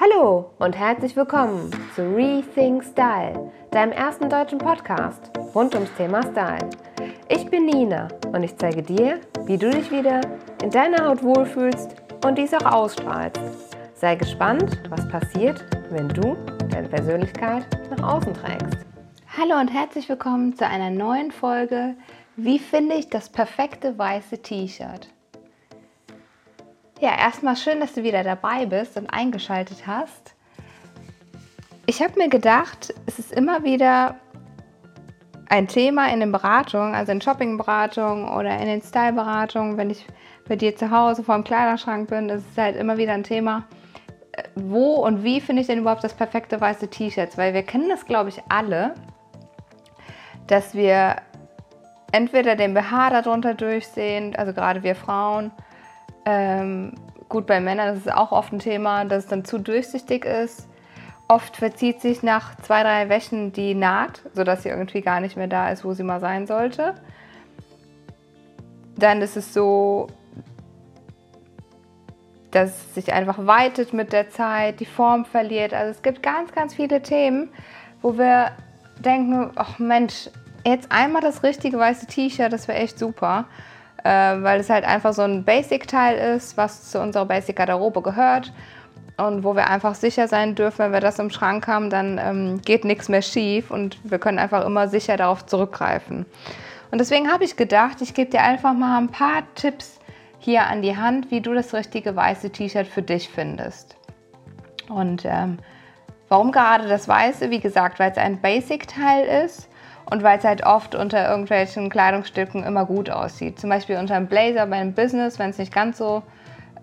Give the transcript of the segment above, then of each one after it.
Hallo und herzlich willkommen zu Rethink Style, deinem ersten deutschen Podcast rund ums Thema Style. Ich bin Nina und ich zeige dir, wie du dich wieder in deiner Haut wohlfühlst und dies auch ausstrahlst. Sei gespannt, was passiert, wenn du deine Persönlichkeit nach außen trägst. Hallo und herzlich willkommen zu einer neuen Folge. Wie finde ich das perfekte weiße T-Shirt? Ja, erstmal schön, dass du wieder dabei bist und eingeschaltet hast. Ich habe mir gedacht, es ist immer wieder ein Thema in den Beratungen, also in Shoppingberatungen oder in den Styleberatungen, wenn ich bei dir zu Hause vor dem Kleiderschrank bin, ist es halt immer wieder ein Thema, wo und wie finde ich denn überhaupt das perfekte weiße T-Shirt? Weil wir kennen das, glaube ich, alle, dass wir entweder den BH darunter durchsehen, also gerade wir Frauen, ähm, gut, bei Männern ist es auch oft ein Thema, dass es dann zu durchsichtig ist. Oft verzieht sich nach zwei, drei Wäschen die Naht, sodass sie irgendwie gar nicht mehr da ist, wo sie mal sein sollte. Dann ist es so, dass es sich einfach weitet mit der Zeit, die Form verliert. Also es gibt ganz, ganz viele Themen, wo wir denken, ach Mensch, jetzt einmal das richtige weiße T-Shirt, das wäre echt super äh, weil es halt einfach so ein Basic-Teil ist, was zu unserer Basic-Garderobe gehört und wo wir einfach sicher sein dürfen, wenn wir das im Schrank haben, dann ähm, geht nichts mehr schief und wir können einfach immer sicher darauf zurückgreifen. Und deswegen habe ich gedacht, ich gebe dir einfach mal ein paar Tipps hier an die Hand, wie du das richtige weiße T-Shirt für dich findest. Und ähm, warum gerade das Weiße? Wie gesagt, weil es ein Basic-Teil ist und weil es halt oft unter irgendwelchen Kleidungsstücken immer gut aussieht. Zum Beispiel unter einem Blazer bei einem Business, wenn es nicht ganz so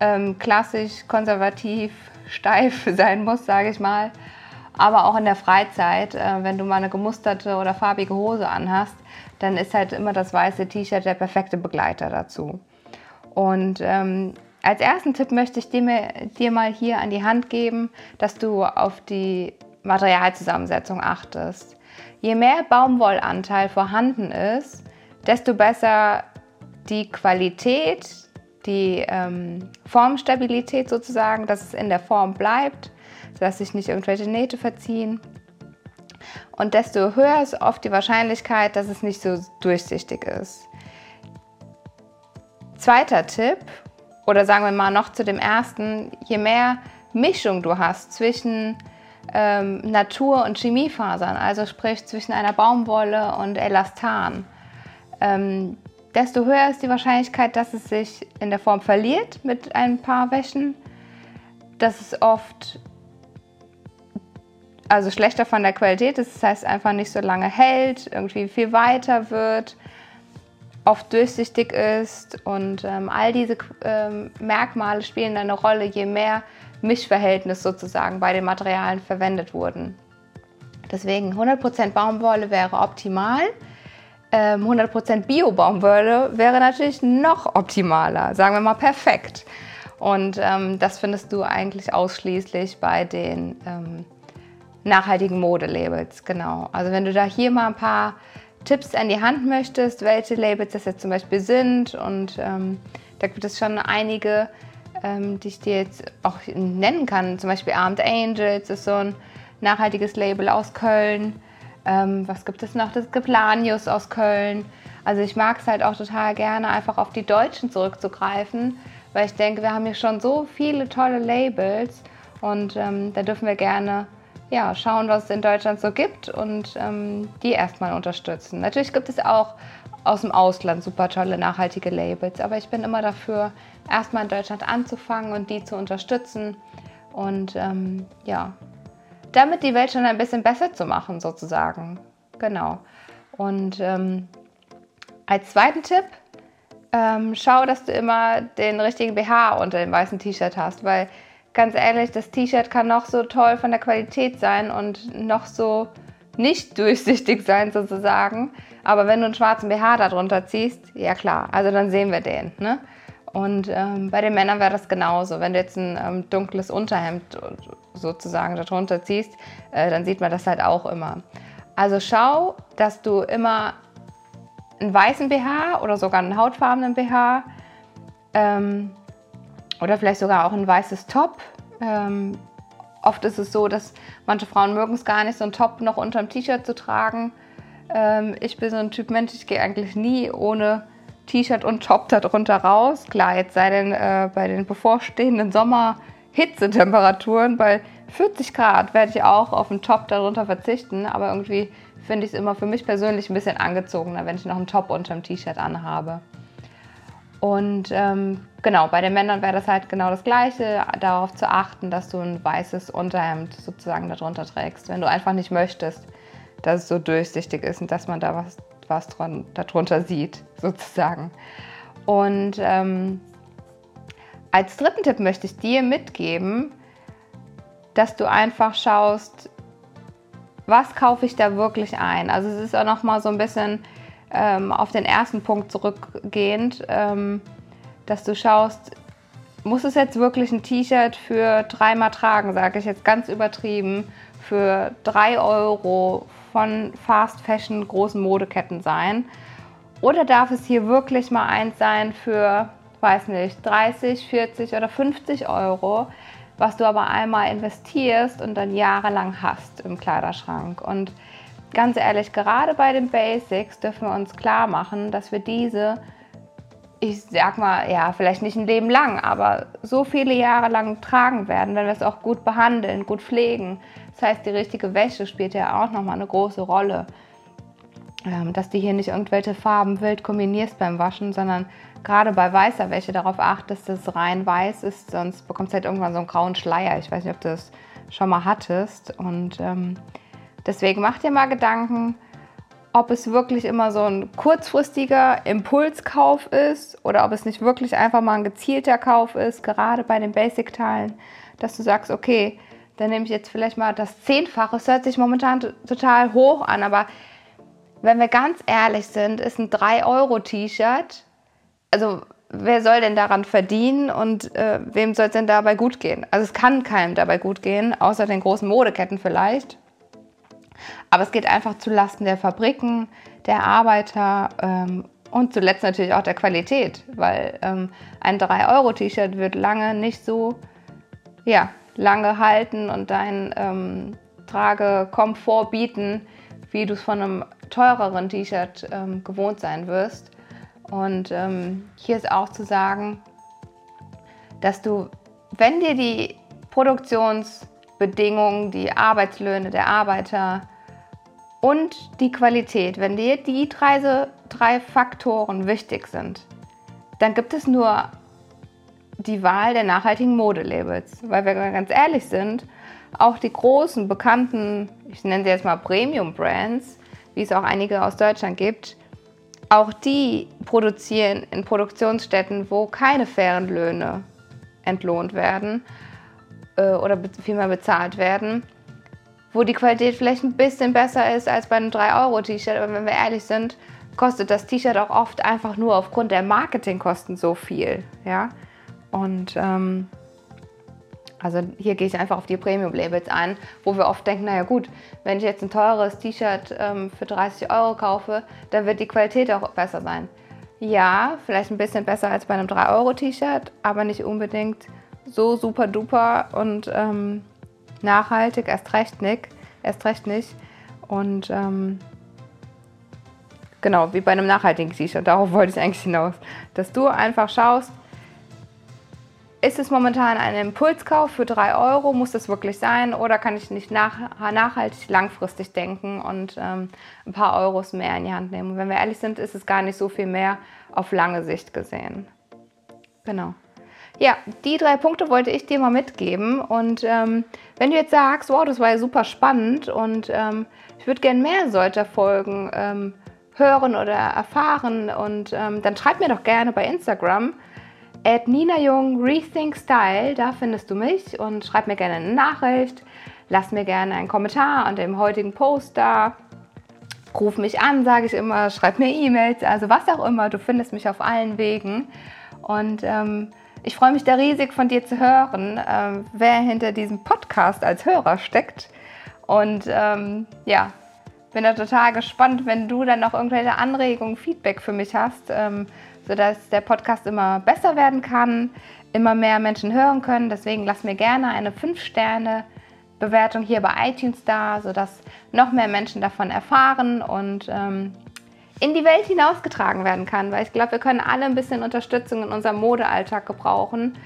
ähm, klassisch, konservativ, steif sein muss, sage ich mal. Aber auch in der Freizeit, äh, wenn du mal eine gemusterte oder farbige Hose anhast, dann ist halt immer das weiße T-Shirt der perfekte Begleiter dazu. Und ähm, als ersten Tipp möchte ich dir, dir mal hier an die Hand geben, dass du auf die Materialzusammensetzung achtest. Je mehr Baumwollanteil vorhanden ist, desto besser die Qualität, die ähm, Formstabilität sozusagen, dass es in der Form bleibt, dass sich nicht irgendwelche Nähte verziehen. Und desto höher ist oft die Wahrscheinlichkeit, dass es nicht so durchsichtig ist. Zweiter Tipp, oder sagen wir mal noch zu dem ersten, je mehr Mischung du hast zwischen ähm, Natur- und Chemiefasern, also sprich zwischen einer Baumwolle und Elastan, ähm, desto höher ist die Wahrscheinlichkeit, dass es sich in der Form verliert mit ein paar Wäschen, dass es oft also schlechter von der Qualität ist, das heißt einfach nicht so lange hält, irgendwie viel weiter wird, oft durchsichtig ist und ähm, all diese ähm, Merkmale spielen eine Rolle, je mehr Mischverhältnis sozusagen bei den Materialien verwendet wurden. Deswegen 100% Baumwolle wäre optimal. 100% ähm, Bio-Baumwolle wäre natürlich noch optimaler, sagen wir mal perfekt. Und ähm, das findest du eigentlich ausschließlich bei den ähm, nachhaltigen Modelabels, genau. Also wenn du da hier mal ein paar Tipps an die Hand möchtest, welche Labels das jetzt zum Beispiel sind und ähm, da gibt es schon einige, ähm, die ich dir jetzt auch nennen kann. Zum Beispiel Armed Angels ist so ein nachhaltiges Label aus Köln. Ähm, was gibt es noch? Das gibt Lanius aus Köln. Also ich mag es halt auch total gerne, einfach auf die Deutschen zurückzugreifen, weil ich denke, wir haben hier schon so viele tolle Labels und ähm, da dürfen wir gerne ja, schauen, was es in Deutschland so gibt und ähm, die erstmal unterstützen. Natürlich gibt es auch aus dem Ausland super tolle nachhaltige Labels. Aber ich bin immer dafür, erstmal in Deutschland anzufangen und die zu unterstützen und ähm, ja, damit die Welt schon ein bisschen besser zu machen, sozusagen. Genau. Und ähm, als zweiten Tipp, ähm, schau, dass du immer den richtigen BH unter dem weißen T-Shirt hast, weil ganz ehrlich, das T-Shirt kann noch so toll von der Qualität sein und noch so nicht durchsichtig sein sozusagen. Aber wenn du einen schwarzen BH darunter ziehst, ja klar, also dann sehen wir den. Ne? Und ähm, bei den Männern wäre das genauso. Wenn du jetzt ein ähm, dunkles Unterhemd sozusagen darunter ziehst, äh, dann sieht man das halt auch immer. Also schau, dass du immer einen weißen BH oder sogar einen hautfarbenen BH ähm, oder vielleicht sogar auch ein weißes Top ähm, oft ist es so, dass manche Frauen mögen es gar nicht, so einen Top noch unter dem T-Shirt zu tragen. Ähm, ich bin so ein Typ Mensch, ich gehe eigentlich nie ohne T-Shirt und Top darunter raus. Klar, jetzt sei denn äh, bei den bevorstehenden Sommer-Hitzetemperaturen bei 40 Grad werde ich auch auf einen Top darunter verzichten, aber irgendwie finde ich es immer für mich persönlich ein bisschen angezogener, wenn ich noch einen Top unter dem T-Shirt anhabe. Und ähm, genau, bei den Männern wäre das halt genau das Gleiche, darauf zu achten, dass du ein weißes Unterhemd sozusagen darunter trägst, wenn du einfach nicht möchtest, dass es so durchsichtig ist und dass man da was, was dran, darunter sieht, sozusagen. Und ähm, als dritten Tipp möchte ich dir mitgeben, dass du einfach schaust, was kaufe ich da wirklich ein. Also es ist auch noch mal so ein bisschen ähm, auf den ersten Punkt zurückgehend, ähm, dass du schaust, muss es jetzt wirklich ein T-Shirt für dreimal tragen, sage ich jetzt ganz übertrieben, für drei Euro von Fast Fashion großen Modeketten sein? Oder darf es hier wirklich mal eins sein für, weiß nicht, 30, 40 oder 50 Euro, was du aber einmal investierst und dann jahrelang hast im Kleiderschrank? Und ganz ehrlich, gerade bei den Basics dürfen wir uns klar machen, dass wir diese, ich sag mal, ja, vielleicht nicht ein Leben lang, aber so viele Jahre lang tragen werden, wenn wir es auch gut behandeln, gut pflegen. Das heißt, die richtige Wäsche spielt ja auch nochmal eine große Rolle. Ähm, dass du hier nicht irgendwelche Farben wild kombinierst beim Waschen, sondern gerade bei weißer Wäsche darauf achtest, dass es rein weiß ist, sonst bekommst du halt irgendwann so einen grauen Schleier. Ich weiß nicht, ob du das schon mal hattest. Und ähm, Deswegen mach dir mal Gedanken, ob es wirklich immer so ein kurzfristiger Impulskauf ist oder ob es nicht wirklich einfach mal ein gezielter Kauf ist, gerade bei den Basic-Teilen, dass du sagst, okay, dann nehme ich jetzt vielleicht mal das Zehnfache. Es hört sich momentan total hoch an, aber wenn wir ganz ehrlich sind, ist ein 3-Euro-T-Shirt, also wer soll denn daran verdienen und äh, wem soll es denn dabei gut gehen? Also es kann keinem dabei gut gehen, außer den großen Modeketten vielleicht. Aber es geht einfach zu Lasten der Fabriken, der Arbeiter ähm, und zuletzt natürlich auch der Qualität, weil ähm, ein 3-Euro-T-Shirt wird lange nicht so ja, lange halten und deinen ähm, Tragekomfort bieten, wie du es von einem teureren T-Shirt ähm, gewohnt sein wirst. Und ähm, hier ist auch zu sagen, dass du, wenn dir die Produktionsbedingungen, die Arbeitslöhne der Arbeiter und die Qualität, wenn dir die drei, drei Faktoren wichtig sind, dann gibt es nur die Wahl der nachhaltigen Modelabels. Weil wir ganz ehrlich sind, auch die großen, bekannten, ich nenne sie jetzt mal Premium-Brands, wie es auch einige aus Deutschland gibt, auch die produzieren in Produktionsstätten, wo keine fairen Löhne entlohnt werden äh, oder vielmehr bezahlt werden wo die Qualität vielleicht ein bisschen besser ist als bei einem 3-Euro-T-Shirt. Aber wenn wir ehrlich sind, kostet das T-Shirt auch oft einfach nur aufgrund der Marketingkosten so viel. Ja? Und ähm, also hier gehe ich einfach auf die Premium-Labels ein, wo wir oft denken, naja gut, wenn ich jetzt ein teures T-Shirt ähm, für 30 Euro kaufe, dann wird die Qualität auch besser sein. Ja, vielleicht ein bisschen besser als bei einem 3-Euro-T-Shirt, aber nicht unbedingt so super duper und ähm, nachhaltig, erst recht nicht. Erst recht nicht. Und ähm, genau, wie bei einem nachhaltigen T-Shirt, darauf wollte ich eigentlich hinaus. Dass du einfach schaust, ist es momentan ein Impulskauf für 3 Euro? Muss das wirklich sein? Oder kann ich nicht nach, nachhaltig, langfristig denken und ähm, ein paar Euros mehr in die Hand nehmen? Und wenn wir ehrlich sind, ist es gar nicht so viel mehr auf lange Sicht gesehen. Genau. Ja, die drei Punkte wollte ich dir mal mitgeben. Und ähm, wenn du jetzt sagst, wow, das war ja super spannend und ähm, ich würde gerne mehr solcher Folgen ähm, hören oder erfahren, und ähm, dann schreib mir doch gerne bei Instagram at Nina Jung Rethink Style, da findest du mich und schreib mir gerne eine Nachricht, lass mir gerne einen Kommentar an dem heutigen Post da. Ruf mich an, sage ich immer, schreib mir E-Mails, also was auch immer, du findest mich auf allen Wegen. Und ähm, ich freue mich da riesig von dir zu hören, äh, wer hinter diesem Podcast als Hörer steckt. Und ähm, ja, bin da total gespannt, wenn du dann noch irgendwelche Anregungen, Feedback für mich hast, ähm, sodass der Podcast immer besser werden kann, immer mehr Menschen hören können. Deswegen lass mir gerne eine 5-Sterne Bewertung hier bei iTunes da, sodass noch mehr Menschen davon erfahren und ähm, in die Welt hinausgetragen werden kann. Weil ich glaube, wir können alle ein bisschen Unterstützung in unserem Modealltag gebrauchen,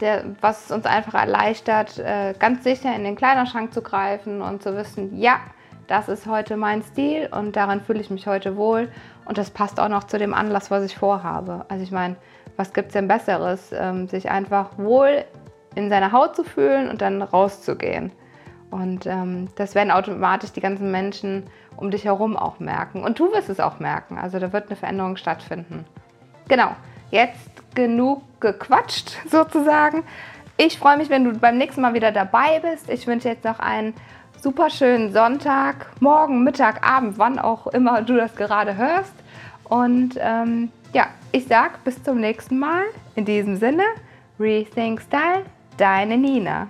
der, was uns einfach erleichtert, äh, ganz sicher in den Kleiderschrank zu greifen und zu wissen, ja, das ist heute mein Stil und daran fühle ich mich heute wohl. Und das passt auch noch zu dem Anlass, was ich vorhabe. Also ich meine, was gibt es denn Besseres, ähm, sich einfach wohl in seiner Haut zu fühlen und dann rauszugehen. Und ähm, das werden automatisch die ganzen Menschen um dich herum auch merken. Und du wirst es auch merken. Also da wird eine Veränderung stattfinden. Genau, jetzt genug gequatscht sozusagen. Ich freue mich, wenn du beim nächsten Mal wieder dabei bist. Ich wünsche jetzt noch einen super schönen Sonntag, morgen, Mittag, Abend, wann auch immer du das gerade hörst. Und ähm, ja, ich sag bis zum nächsten Mal. In diesem Sinne, Rethink Style, deine Nina.